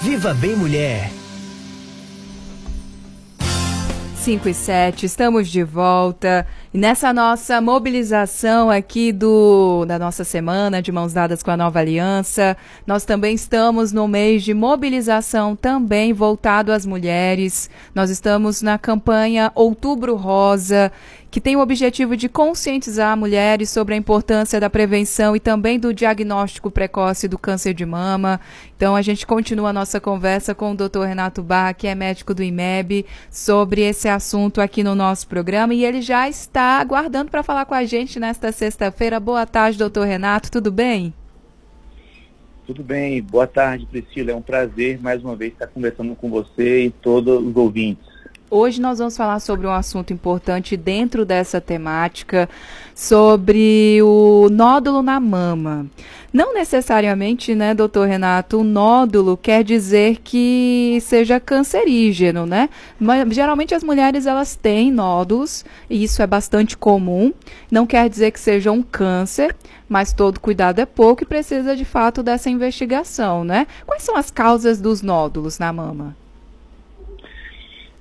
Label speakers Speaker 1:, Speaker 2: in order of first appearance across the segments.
Speaker 1: Viva Bem Mulher.
Speaker 2: 5 e 7, estamos de volta. E nessa nossa mobilização aqui do da nossa semana de mãos dadas com a nova aliança, nós também estamos no mês de mobilização também voltado às mulheres. Nós estamos na campanha Outubro Rosa, que tem o objetivo de conscientizar mulheres sobre a importância da prevenção e também do diagnóstico precoce do câncer de mama. Então a gente continua a nossa conversa com o Dr. Renato Barra, que é médico do IMEB, sobre esse assunto aqui no nosso programa e ele já está aguardando para falar com a gente nesta sexta-feira. Boa tarde, doutor Renato, tudo bem?
Speaker 3: Tudo bem, boa tarde, Priscila. É um prazer mais uma vez estar conversando com você e todos os ouvintes.
Speaker 2: Hoje nós vamos falar sobre um assunto importante dentro dessa temática, sobre o nódulo na mama. Não necessariamente, né, doutor Renato, o nódulo quer dizer que seja cancerígeno, né? Mas, geralmente as mulheres elas têm nódulos, e isso é bastante comum. Não quer dizer que seja um câncer, mas todo cuidado é pouco e precisa de fato dessa investigação, né? Quais são as causas dos nódulos na mama?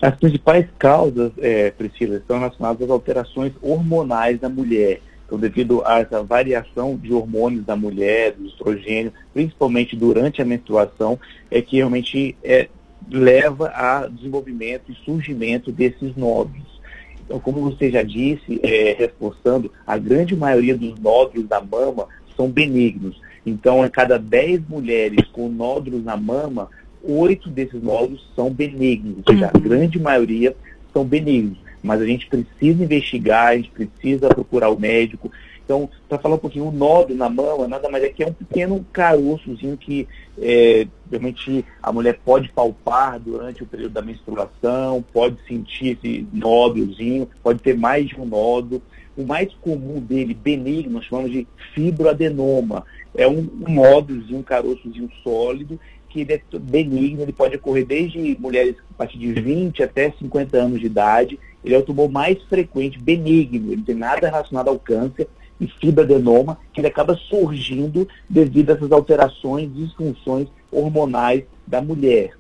Speaker 3: As principais causas, é, Priscila, estão relacionadas às alterações hormonais da mulher. Então, devido a essa variação de hormônios da mulher, do estrogênio, principalmente durante a menstruação, é que realmente é, leva a desenvolvimento e surgimento desses nódulos. Então, como você já disse, é, reforçando, a grande maioria dos nódulos da mama são benignos. Então, a cada 10 mulheres com nódulos na mama, oito desses nódulos são benignos, ou seja, a uhum. grande maioria são benignos. Mas a gente precisa investigar, a gente precisa procurar o médico. Então, para falar um pouquinho, o nódulo na mama nada mais é que é um pequeno caroçozinho que é, realmente a mulher pode palpar durante o período da menstruação, pode sentir esse nódulozinho, pode ter mais de um nódulo. O mais comum dele, benigno, nós chamamos de fibroadenoma. É um, um nódulozinho, um caroçozinho sólido que ele é benigno, ele pode ocorrer desde mulheres a partir de 20 até 50 anos de idade. Ele é o tumor mais frequente, benigno, ele não tem nada relacionado ao câncer e fibroadenoma, que ele acaba surgindo devido a essas alterações, disfunções hormonais da mulher.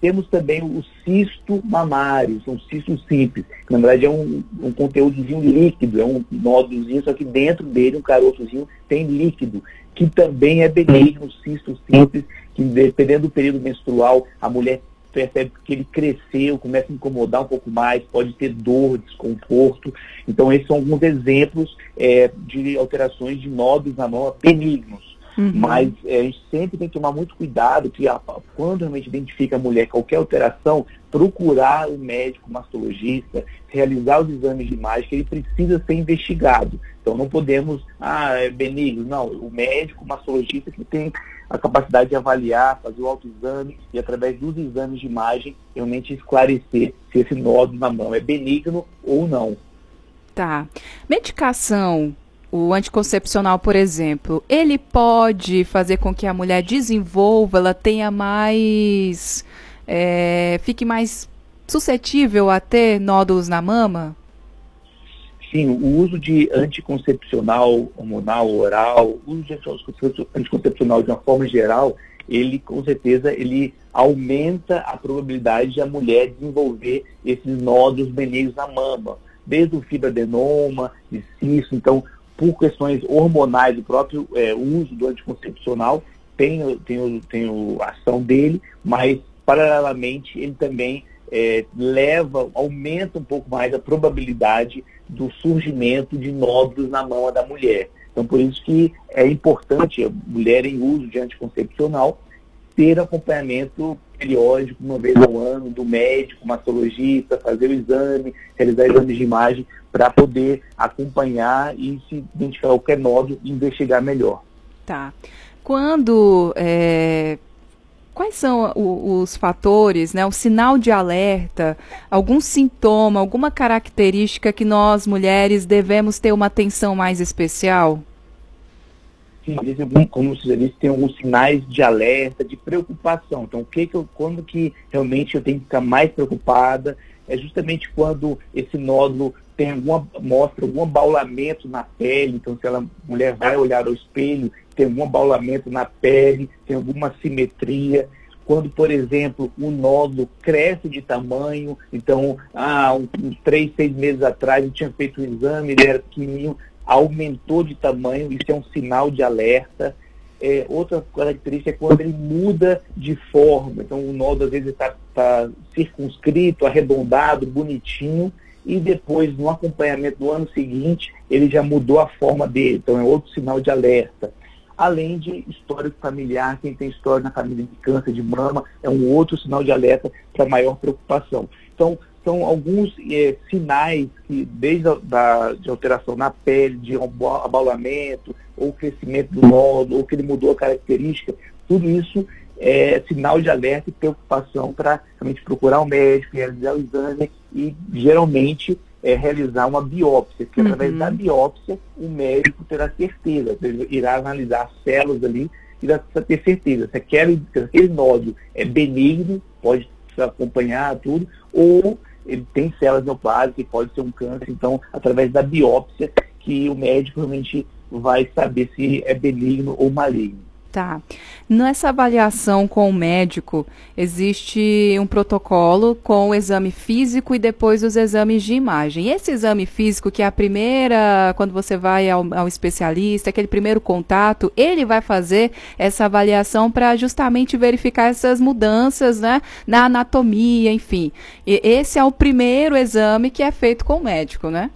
Speaker 3: Temos também o cisto mamário, são cistos simples, que na verdade é um, um conteúdozinho líquido, é um nódulozinho, só que dentro dele, um caroçozinho, tem líquido, que também é benigno, cisto simples, que dependendo do período menstrual, a mulher percebe que ele cresceu, começa a incomodar um pouco mais, pode ter dor, desconforto. Então, esses são alguns exemplos é, de alterações de nódulos na mão benignos. Uhum. Mas é, a gente sempre tem que tomar muito cuidado que a, quando realmente identifica a mulher qualquer alteração, procurar o médico mastologista, realizar os exames de imagem, que ele precisa ser investigado. Então não podemos, ah, é benigno. Não, o médico mastologista que tem a capacidade de avaliar, fazer o autoexame e através dos exames de imagem realmente esclarecer se esse nódulo na mão é benigno ou não.
Speaker 2: Tá. Medicação o anticoncepcional, por exemplo, ele pode fazer com que a mulher desenvolva, ela tenha mais. É, fique mais suscetível a ter nódulos na mama?
Speaker 3: Sim, o uso de anticoncepcional hormonal oral, o uso de anticoncepcional de uma forma geral, ele com certeza ele aumenta a probabilidade de a mulher desenvolver esses nódulos benignos na mama, desde o fibroadenoma, de cisto, então por questões hormonais, o próprio é, uso do anticoncepcional tem, tem, tem a ação dele, mas paralelamente ele também é, leva, aumenta um pouco mais a probabilidade do surgimento de nódulos na mama da mulher. Então, por isso que é importante a mulher em uso de anticoncepcional ter acompanhamento periódico, uma vez ao ano, do médico, mastologista, fazer o exame, realizar exames de imagem, para poder acompanhar e se identificar qualquer nódulo e investigar melhor.
Speaker 2: Tá. Quando. É, quais são os fatores, né, o sinal de alerta, algum sintoma, alguma característica que nós mulheres devemos ter uma atenção mais especial?
Speaker 3: Sim, como você disse, tem alguns sinais de alerta, de preocupação. Então, o que, que eu, quando que realmente eu tenho que ficar mais preocupada é justamente quando esse nódulo tem alguma, mostra algum abaulamento na pele, então se ela, a mulher vai olhar ao espelho, tem algum abaulamento na pele, tem alguma simetria, quando, por exemplo, o nódulo cresce de tamanho. Então, há um, três, seis meses atrás eu tinha feito um exame, ele era pequenininho, aumentou de tamanho, isso é um sinal de alerta. É, outra característica é quando ele muda de forma. Então, o nódulo às vezes está tá circunscrito, arredondado, bonitinho, e depois, no acompanhamento do ano seguinte, ele já mudou a forma dele. Então, é outro sinal de alerta além de histórico familiar, quem tem história na família de câncer de mama é um outro sinal de alerta para maior preocupação. Então, são alguns é, sinais que, desde a da, de alteração na pele, de abaulamento, ou crescimento do nódulo, ou que ele mudou a característica, tudo isso é sinal de alerta e preocupação para realmente procurar um médico, realizar o exame e, geralmente, é, realizar uma biópsia, que uhum. através da biópsia o médico terá certeza, ele irá analisar as células ali e irá ter certeza se aquele, se aquele nódulo é benigno, pode acompanhar tudo, ou ele tem células neoplásias, pode ser um câncer, então através da biópsia que o médico realmente vai saber se é benigno ou maligno.
Speaker 2: Tá. Nessa avaliação com o médico, existe um protocolo com o exame físico e depois os exames de imagem. Esse exame físico, que é a primeira, quando você vai ao, ao especialista, aquele primeiro contato, ele vai fazer essa avaliação para justamente verificar essas mudanças né, na anatomia, enfim. E esse é o primeiro exame que é feito com o médico, né?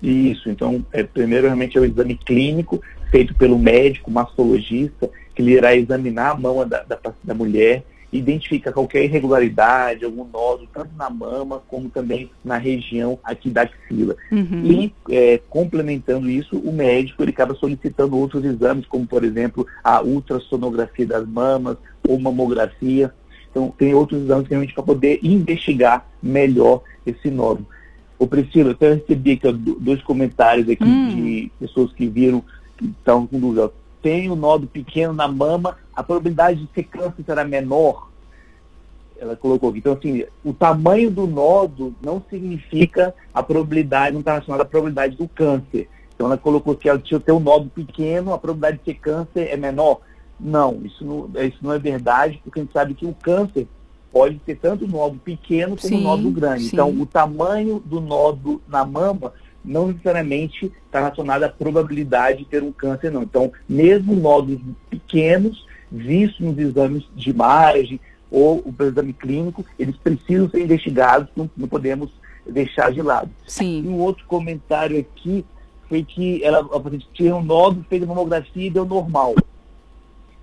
Speaker 3: Isso, então, é, primeiro realmente é o exame clínico, feito pelo médico, mastologista, que ele irá examinar a mama da, da, da mulher, identificar qualquer irregularidade, algum nódulo, tanto na mama como também na região aqui da axila. Uhum. E é, complementando isso, o médico ele acaba solicitando outros exames, como por exemplo a ultrassonografia das mamas ou mamografia. Então tem outros exames realmente para poder investigar melhor esse nódulo. Ô Priscila, eu até recebi aqui dois comentários aqui hum. de pessoas que viram então, com dúvida, tem um nódulo pequeno na mama, a probabilidade de ser câncer será menor. Ela colocou aqui. Então, assim, o tamanho do nódulo não significa a probabilidade, não está relacionada à probabilidade do câncer. Então, ela colocou que ela tinha ter um nódulo pequeno, a probabilidade de ser câncer é menor. Não, isso não, isso não é verdade, porque a gente sabe que o câncer pode ter tanto um nódulo pequeno como sim, um nódulo grande. Sim. Então, o tamanho do nódulo na mama não necessariamente está relacionada à probabilidade de ter um câncer, não. Então, mesmo nódulos pequenos, vistos nos exames de imagem ou o exame clínico, eles precisam ser investigados, não, não podemos deixar de lado.
Speaker 2: Sim.
Speaker 3: E um outro comentário aqui foi que ela, a paciente tinha um nódulo, fez a mamografia e deu normal.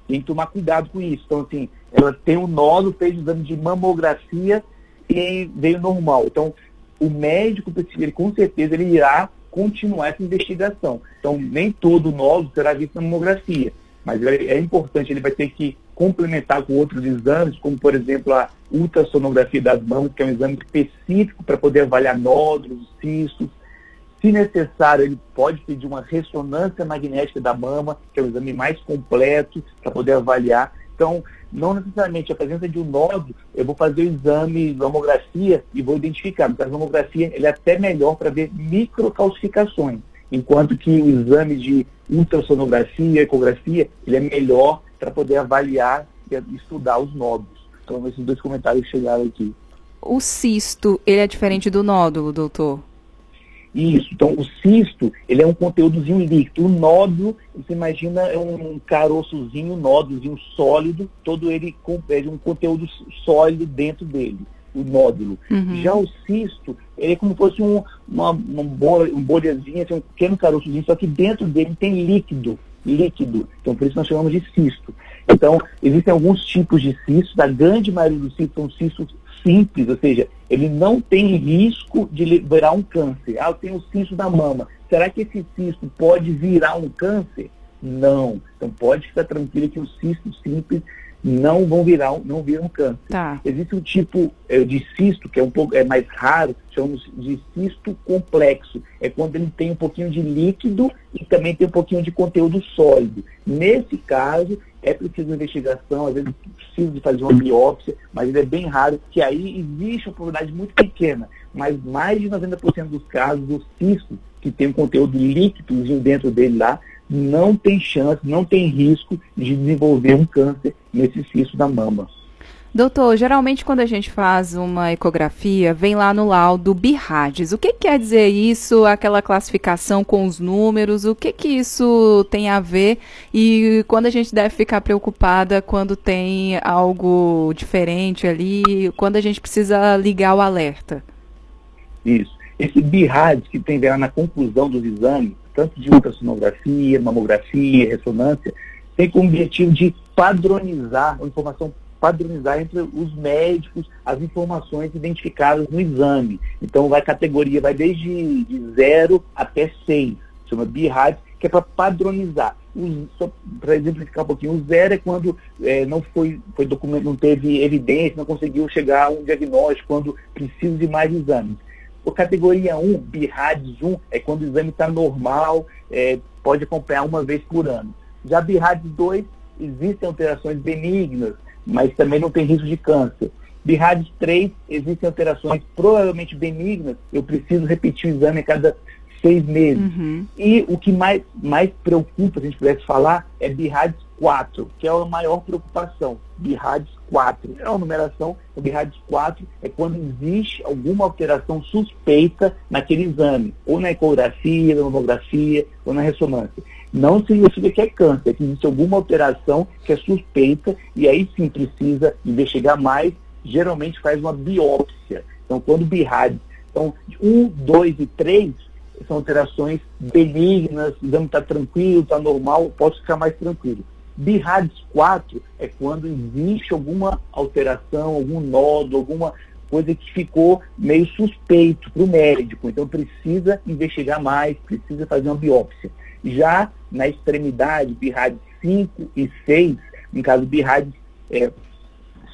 Speaker 3: Tem que tomar cuidado com isso. Então, assim, ela tem um nódulo, fez o exame de mamografia e veio normal. Então, o médico, ele, com certeza, ele irá continuar essa investigação. Então, nem todo nódulo será visto na mamografia, mas é importante, ele vai ter que complementar com outros exames, como, por exemplo, a ultrassonografia das mamas, que é um exame específico para poder avaliar nódulos, cistos. Se necessário, ele pode pedir uma ressonância magnética da mama, que é o exame mais completo para poder avaliar. Então, não necessariamente a presença de um nódulo, eu vou fazer o exame de mamografia e vou identificar. Porque a mamografia ele é até melhor para ver microcalcificações, enquanto que o exame de ultrassonografia, ecografia, ele é melhor para poder avaliar e estudar os nódulos. Então, esses dois comentários chegaram aqui.
Speaker 2: O cisto, ele é diferente do nódulo, doutor?
Speaker 3: Isso. Então, o cisto, ele é um conteúdozinho líquido. O nódulo, você imagina, é um caroçozinho, nódulozinho sólido, todo ele com é um conteúdo sólido dentro dele, o nódulo. Uhum. Já o cisto, ele é como se fosse um, uma, uma bolha, um bolhazinho, assim, um pequeno caroçozinho, só que dentro dele tem líquido, líquido. Então, por isso nós chamamos de cisto. Então, existem alguns tipos de cistos, a grande maioria dos cistos são cistos simples, ou seja, ele não tem risco de virar um câncer. Ah, eu tenho um cisto da mama. Será que esse cisto pode virar um câncer? Não. Então pode ficar tranquilo que os cistos simples não vão virar, não viram câncer.
Speaker 2: Tá.
Speaker 3: Existe um tipo é, de cisto que é um pouco é mais raro, chamamos de cisto complexo. É quando ele tem um pouquinho de líquido e também tem um pouquinho de conteúdo sólido. Nesse caso, é preciso investigação, às vezes precisa de fazer uma biópsia, mas ele é bem raro, que aí existe uma probabilidade muito pequena, mas mais de 90% dos casos, o cisto, que tem um conteúdo líquido dentro dele lá, não tem chance, não tem risco de desenvolver um câncer nesse cisto da mama.
Speaker 2: Doutor, geralmente quando a gente faz uma ecografia, vem lá no laudo BIRADS. O que, que quer dizer isso, aquela classificação com os números? O que, que isso tem a ver? E quando a gente deve ficar preocupada quando tem algo diferente ali, quando a gente precisa ligar o alerta?
Speaker 3: Isso. Esse BIRADS que tem lá na conclusão dos exames, tanto de ultrassonografia, mamografia, ressonância, tem como objetivo de padronizar a informação padronizar entre os médicos as informações identificadas no exame. Então, vai categoria, vai desde de 0 até 6, chama BIRAD, que é para padronizar. Só para exemplificar um pouquinho, o zero é quando é, não foi, foi documento, não teve evidência, não conseguiu chegar a um diagnóstico, quando precisa de mais exames. O categoria 1, BIRADS 1, é quando o exame está normal, é, pode acompanhar uma vez por ano. Já BIRADS 2, existem alterações benignas, mas também não tem risco de câncer. BIRADS 3, existem alterações provavelmente benignas, eu preciso repetir o exame a cada seis meses. Uhum. E o que mais, mais preocupa, se a gente pudesse falar, é BIRADS 4, que é a maior preocupação. BIRADS 4. É uma numeração, o BIRADS 4 é quando existe alguma alteração suspeita naquele exame, ou na ecografia, na mamografia, ou na ressonância não significa que é câncer, é que existe alguma alteração que é suspeita e aí sim precisa investigar mais, geralmente faz uma biópsia. Então, quando BIRAD, então, 1, 2 e 3 são alterações benignas, o exame está tranquilo, está normal, posso ficar mais tranquilo. BIRADS 4 é quando existe alguma alteração, algum nódulo, alguma coisa que ficou meio suspeito para o médico. Então precisa investigar mais, precisa fazer uma biópsia. Já na extremidade, BIRAD 5 e 6, no caso BIRAD é,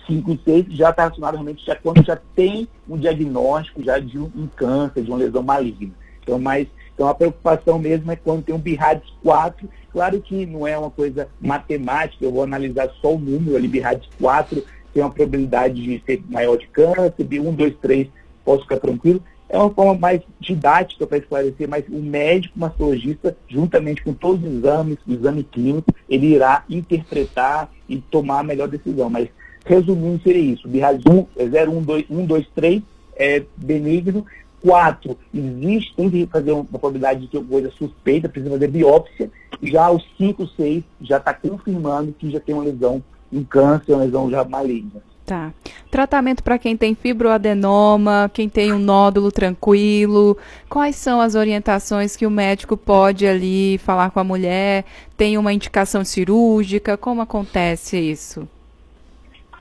Speaker 3: 5 e 6, já está relacionado realmente já quando já tem um diagnóstico já de um, um câncer, de uma lesão maligna. Então, mas, então a preocupação mesmo é quando tem um BIRAD 4, claro que não é uma coisa matemática, eu vou analisar só o número ali, BIRAD 4 tem uma probabilidade de ser maior de câncer, B1, 2, 3, posso ficar tranquilo, é uma forma mais didática para esclarecer, mas o médico mastologista, juntamente com todos os exames, o exame clínico, ele irá interpretar e tomar a melhor decisão. Mas, resumindo, seria isso. BIRAS 1, 0, 1, 2, 1, 2, 3 é benigno. 4, existe, tem que fazer uma probabilidade de ter coisa suspeita, precisa fazer biópsia. Já o 5, 6 já está confirmando que já tem uma lesão, um câncer, uma lesão já maligna.
Speaker 2: Tá. Tratamento para quem tem fibroadenoma, quem tem um nódulo tranquilo. Quais são as orientações que o médico pode ali falar com a mulher? Tem uma indicação cirúrgica? Como acontece isso?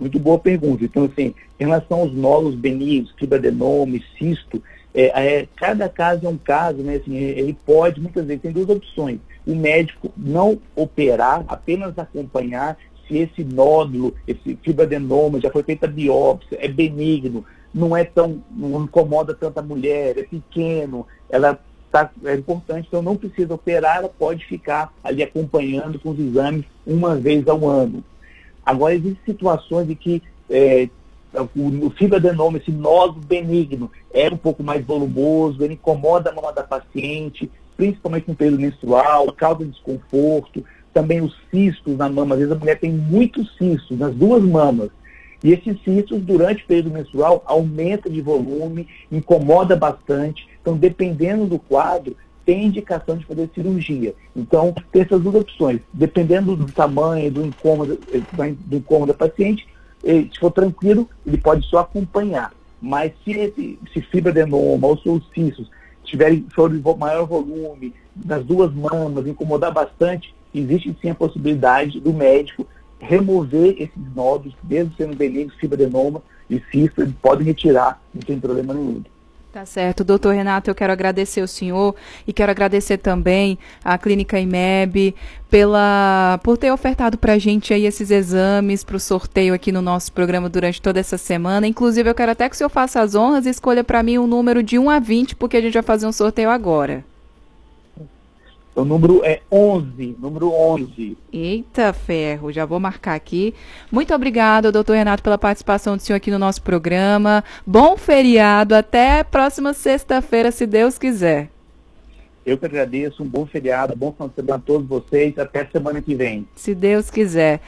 Speaker 3: Muito boa pergunta. Então, assim, em relação aos nódulos benignos, fibroadenoma, cisto, é, é, cada caso é um caso, né? Assim, ele pode, muitas vezes, tem duas opções. O médico não operar, apenas acompanhar se esse nódulo, esse fibroadenoma, já foi feita biópsia, é benigno, não é tão, não incomoda tanta mulher, é pequeno, ela tá, é importante, então não precisa operar, ela pode ficar ali acompanhando com os exames uma vez ao ano. Agora, existem situações em que é, o, o fibroadenoma, esse nódulo benigno, é um pouco mais volumoso, ele incomoda a mama da paciente, principalmente no período menstrual, causa desconforto, também os cistos na mama. Às vezes a mulher tem muitos cistos nas duas mamas. E esses cistos, durante o período menstrual, aumenta de volume, incomoda bastante. Então, dependendo do quadro, tem indicação de fazer cirurgia. Então, tem essas duas opções. Dependendo do tamanho, do incômodo, do incômodo da paciente, se for tranquilo, ele pode só acompanhar. Mas se esse se fibroadenoma ou cistos tiverem de maior volume, das duas mamas, incomodar bastante, existe sim a possibilidade do médico remover esses nódulos, mesmo sendo benignos, fibroadenoma e cisto, eles podem retirar, não tem problema nenhum.
Speaker 2: Tá certo. Doutor Renato, eu quero agradecer o senhor e quero agradecer também à Clínica IMEB pela, por ter ofertado para a gente aí esses exames para o sorteio aqui no nosso programa durante toda essa semana. Inclusive, eu quero até que o senhor faça as honras e escolha para mim um número de 1 a 20, porque a gente vai fazer um sorteio agora.
Speaker 3: O número é 11, número 11.
Speaker 2: Eita ferro, já vou marcar aqui. Muito obrigada, doutor Renato, pela participação do senhor aqui no nosso programa. Bom feriado, até próxima sexta-feira, se Deus quiser.
Speaker 3: Eu que agradeço, um bom feriado, bom final de semana a todos vocês, até semana que vem.
Speaker 2: Se Deus quiser.